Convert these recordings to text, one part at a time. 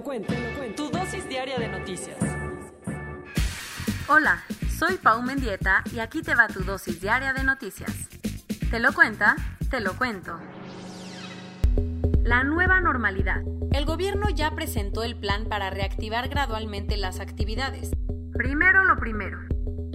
Te lo cuento, te lo cuento. Tu dosis diaria de noticias. Hola, soy Pau Mendieta y aquí te va tu dosis diaria de noticias. ¿Te lo cuenta? Te lo cuento. La nueva normalidad. El gobierno ya presentó el plan para reactivar gradualmente las actividades. Primero lo primero.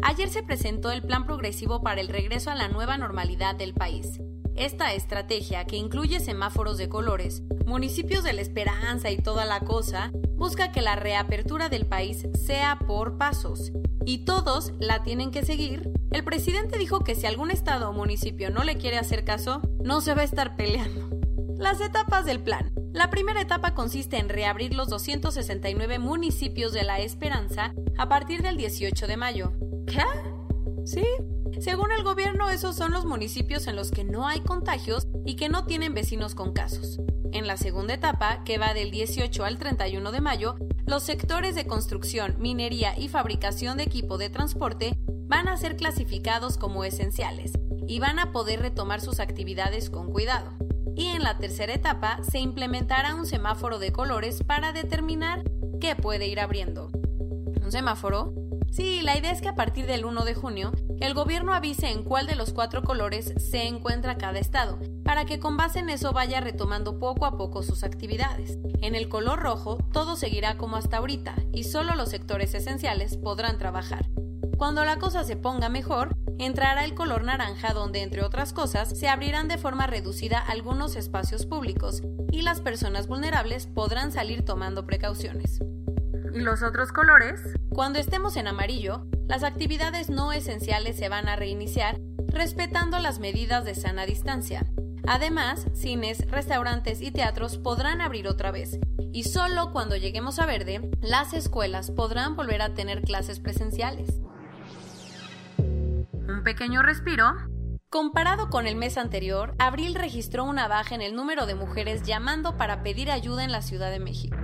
Ayer se presentó el plan progresivo para el regreso a la nueva normalidad del país. Esta estrategia, que incluye semáforos de colores, municipios de la esperanza y toda la cosa, busca que la reapertura del país sea por pasos. Y todos la tienen que seguir. El presidente dijo que si algún estado o municipio no le quiere hacer caso, no se va a estar peleando. Las etapas del plan. La primera etapa consiste en reabrir los 269 municipios de la Esperanza a partir del 18 de mayo. ¿Qué? Sí, según el gobierno, esos son los municipios en los que no hay contagios y que no tienen vecinos con casos. En la segunda etapa, que va del 18 al 31 de mayo, los sectores de construcción, minería y fabricación de equipo de transporte van a ser clasificados como esenciales y van a poder retomar sus actividades con cuidado. Y en la tercera etapa se implementará un semáforo de colores para determinar qué puede ir abriendo. ¿Un semáforo? Sí, la idea es que a partir del 1 de junio, el gobierno avise en cuál de los cuatro colores se encuentra cada estado, para que con base en eso vaya retomando poco a poco sus actividades. En el color rojo, todo seguirá como hasta ahorita, y solo los sectores esenciales podrán trabajar. Cuando la cosa se ponga mejor, entrará el color naranja donde, entre otras cosas, se abrirán de forma reducida algunos espacios públicos y las personas vulnerables podrán salir tomando precauciones. ¿Y los otros colores? Cuando estemos en amarillo, las actividades no esenciales se van a reiniciar respetando las medidas de sana distancia. Además, cines, restaurantes y teatros podrán abrir otra vez, y solo cuando lleguemos a verde, las escuelas podrán volver a tener clases presenciales. Un pequeño respiro. Comparado con el mes anterior, abril registró una baja en el número de mujeres llamando para pedir ayuda en la Ciudad de México.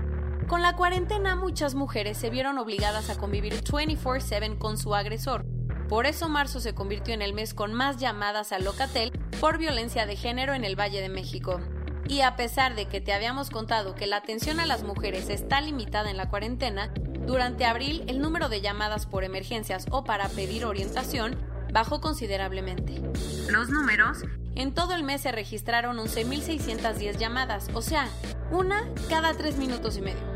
Con la cuarentena muchas mujeres se vieron obligadas a convivir 24/7 con su agresor. Por eso marzo se convirtió en el mes con más llamadas al Locatel por violencia de género en el Valle de México. Y a pesar de que te habíamos contado que la atención a las mujeres está limitada en la cuarentena, durante abril el número de llamadas por emergencias o para pedir orientación bajó considerablemente. Los números. En todo el mes se registraron 11.610 llamadas, o sea, una cada tres minutos y medio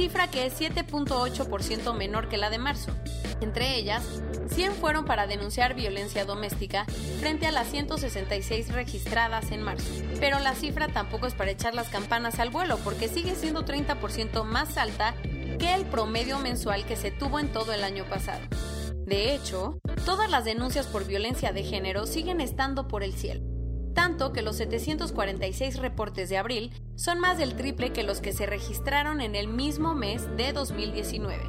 cifra que es 7.8% menor que la de marzo. Entre ellas, 100 fueron para denunciar violencia doméstica frente a las 166 registradas en marzo. Pero la cifra tampoco es para echar las campanas al vuelo porque sigue siendo 30% más alta que el promedio mensual que se tuvo en todo el año pasado. De hecho, todas las denuncias por violencia de género siguen estando por el cielo tanto que los 746 reportes de abril son más del triple que los que se registraron en el mismo mes de 2019.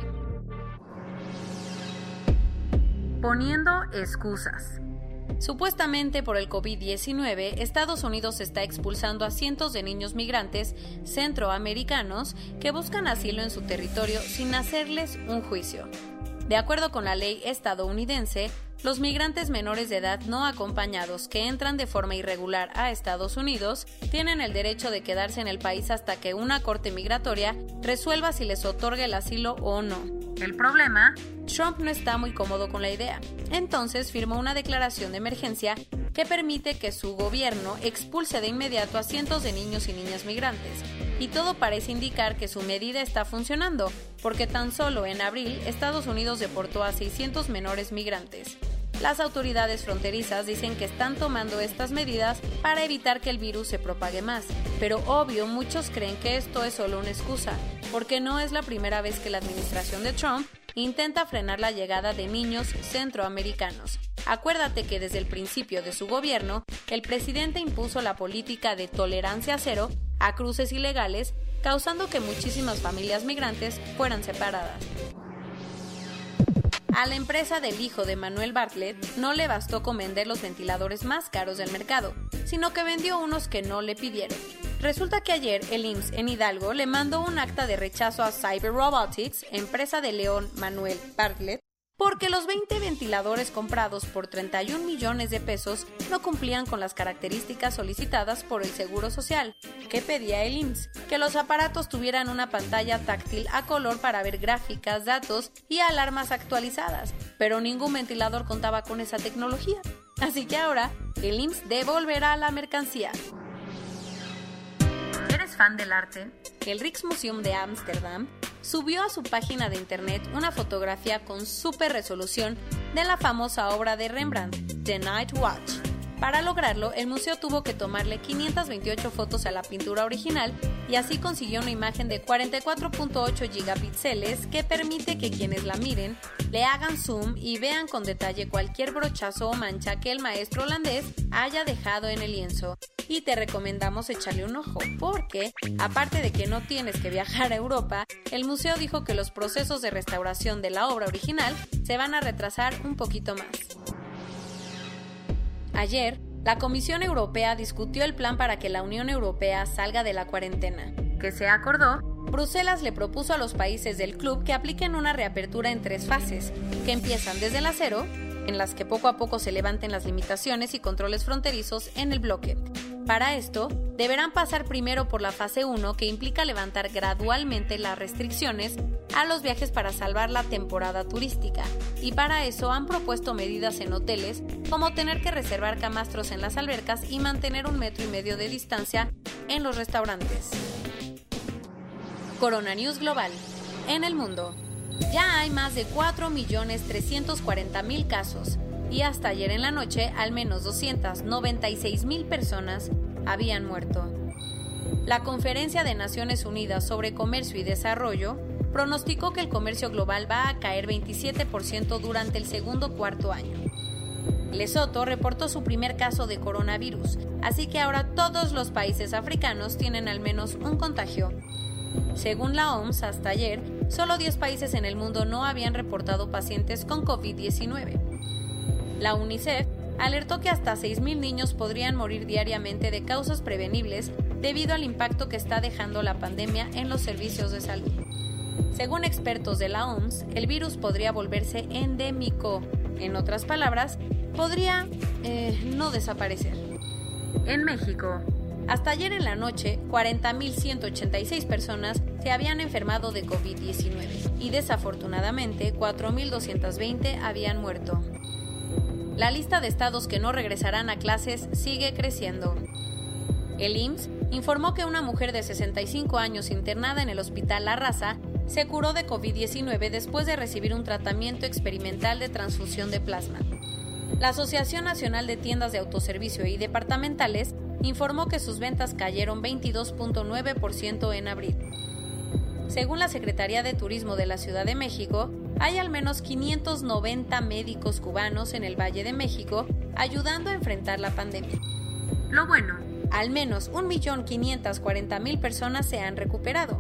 Poniendo excusas. Supuestamente por el COVID-19, Estados Unidos está expulsando a cientos de niños migrantes centroamericanos que buscan asilo en su territorio sin hacerles un juicio. De acuerdo con la ley estadounidense, los migrantes menores de edad no acompañados que entran de forma irregular a Estados Unidos tienen el derecho de quedarse en el país hasta que una corte migratoria resuelva si les otorga el asilo o no. El problema, Trump no está muy cómodo con la idea. Entonces firmó una declaración de emergencia que permite que su gobierno expulse de inmediato a cientos de niños y niñas migrantes. Y todo parece indicar que su medida está funcionando, porque tan solo en abril Estados Unidos deportó a 600 menores migrantes. Las autoridades fronterizas dicen que están tomando estas medidas para evitar que el virus se propague más, pero obvio muchos creen que esto es solo una excusa, porque no es la primera vez que la administración de Trump intenta frenar la llegada de niños centroamericanos. Acuérdate que desde el principio de su gobierno, el presidente impuso la política de tolerancia cero a cruces ilegales, causando que muchísimas familias migrantes fueran separadas. A la empresa del hijo de Manuel Bartlett no le bastó con vender los ventiladores más caros del mercado, sino que vendió unos que no le pidieron. Resulta que ayer el IMSS en Hidalgo le mandó un acta de rechazo a Cyber Robotics, empresa de León Manuel Bartlett, porque los 20 ventiladores comprados por 31 millones de pesos no cumplían con las características solicitadas por el Seguro Social, que pedía el IMSS, que los aparatos tuvieran una pantalla táctil a color para ver gráficas, datos y alarmas actualizadas, pero ningún ventilador contaba con esa tecnología. Así que ahora el IMSS devolverá la mercancía. ¿Eres fan del arte? El Rijksmuseum de Ámsterdam subió a su página de internet una fotografía con super resolución de la famosa obra de Rembrandt, The Night Watch. Para lograrlo, el museo tuvo que tomarle 528 fotos a la pintura original y así consiguió una imagen de 44.8 gigapíxeles que permite que quienes la miren le hagan zoom y vean con detalle cualquier brochazo o mancha que el maestro holandés haya dejado en el lienzo. Y te recomendamos echarle un ojo porque, aparte de que no tienes que viajar a Europa, el museo dijo que los procesos de restauración de la obra original se van a retrasar un poquito más. Ayer, la Comisión Europea discutió el plan para que la Unión Europea salga de la cuarentena. Que se acordó Bruselas le propuso a los países del club que apliquen una reapertura en tres fases, que empiezan desde la cero, en las que poco a poco se levanten las limitaciones y controles fronterizos en el bloque. Para esto, deberán pasar primero por la fase 1 que implica levantar gradualmente las restricciones a los viajes para salvar la temporada turística, y para eso han propuesto medidas en hoteles como tener que reservar camastros en las albercas y mantener un metro y medio de distancia en los restaurantes. Corona News Global. En el mundo, ya hay más de 4.340.000 casos y hasta ayer en la noche al menos 296.000 personas habían muerto. La Conferencia de Naciones Unidas sobre Comercio y Desarrollo pronosticó que el comercio global va a caer 27% durante el segundo cuarto año. Lesoto reportó su primer caso de coronavirus, así que ahora todos los países africanos tienen al menos un contagio según la OMS, hasta ayer, solo 10 países en el mundo no habían reportado pacientes con COVID-19. La UNICEF alertó que hasta 6.000 niños podrían morir diariamente de causas prevenibles debido al impacto que está dejando la pandemia en los servicios de salud. Según expertos de la OMS, el virus podría volverse endémico. En otras palabras, podría eh, no desaparecer. En México, hasta ayer en la noche, 40.186 personas se habían enfermado de COVID-19 y desafortunadamente 4.220 habían muerto. La lista de estados que no regresarán a clases sigue creciendo. El IMSS informó que una mujer de 65 años internada en el Hospital La Raza se curó de COVID-19 después de recibir un tratamiento experimental de transfusión de plasma. La Asociación Nacional de Tiendas de Autoservicio y Departamentales informó que sus ventas cayeron 22.9% en abril. Según la Secretaría de Turismo de la Ciudad de México, hay al menos 590 médicos cubanos en el Valle de México ayudando a enfrentar la pandemia. Lo bueno, al menos 1.540.000 personas se han recuperado.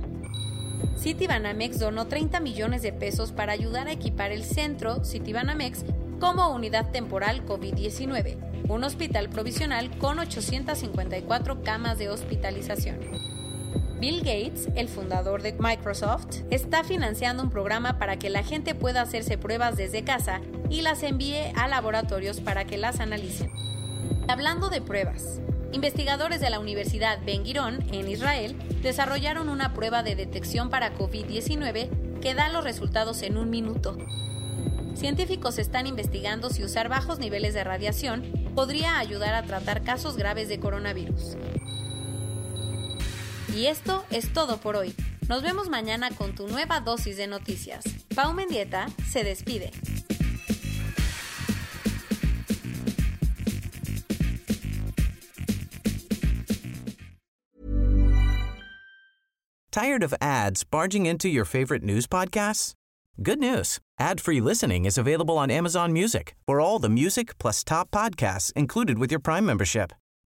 Citibanamex donó 30 millones de pesos para ayudar a equipar el centro Citibanamex como unidad temporal COVID-19 un hospital provisional con 854 camas de hospitalización. Bill Gates, el fundador de Microsoft, está financiando un programa para que la gente pueda hacerse pruebas desde casa y las envíe a laboratorios para que las analicen. Hablando de pruebas, investigadores de la Universidad Ben Gurion en Israel desarrollaron una prueba de detección para COVID-19 que da los resultados en un minuto. Científicos están investigando si usar bajos niveles de radiación podría ayudar a tratar casos graves de coronavirus. Y esto es todo por hoy. Nos vemos mañana con tu nueva dosis de noticias. Pau Mendieta se despide. Tired of ads barging into your favorite news podcasts? Good news. Ad-free listening is available on Amazon Music. For all the music plus top podcasts included with your Prime membership.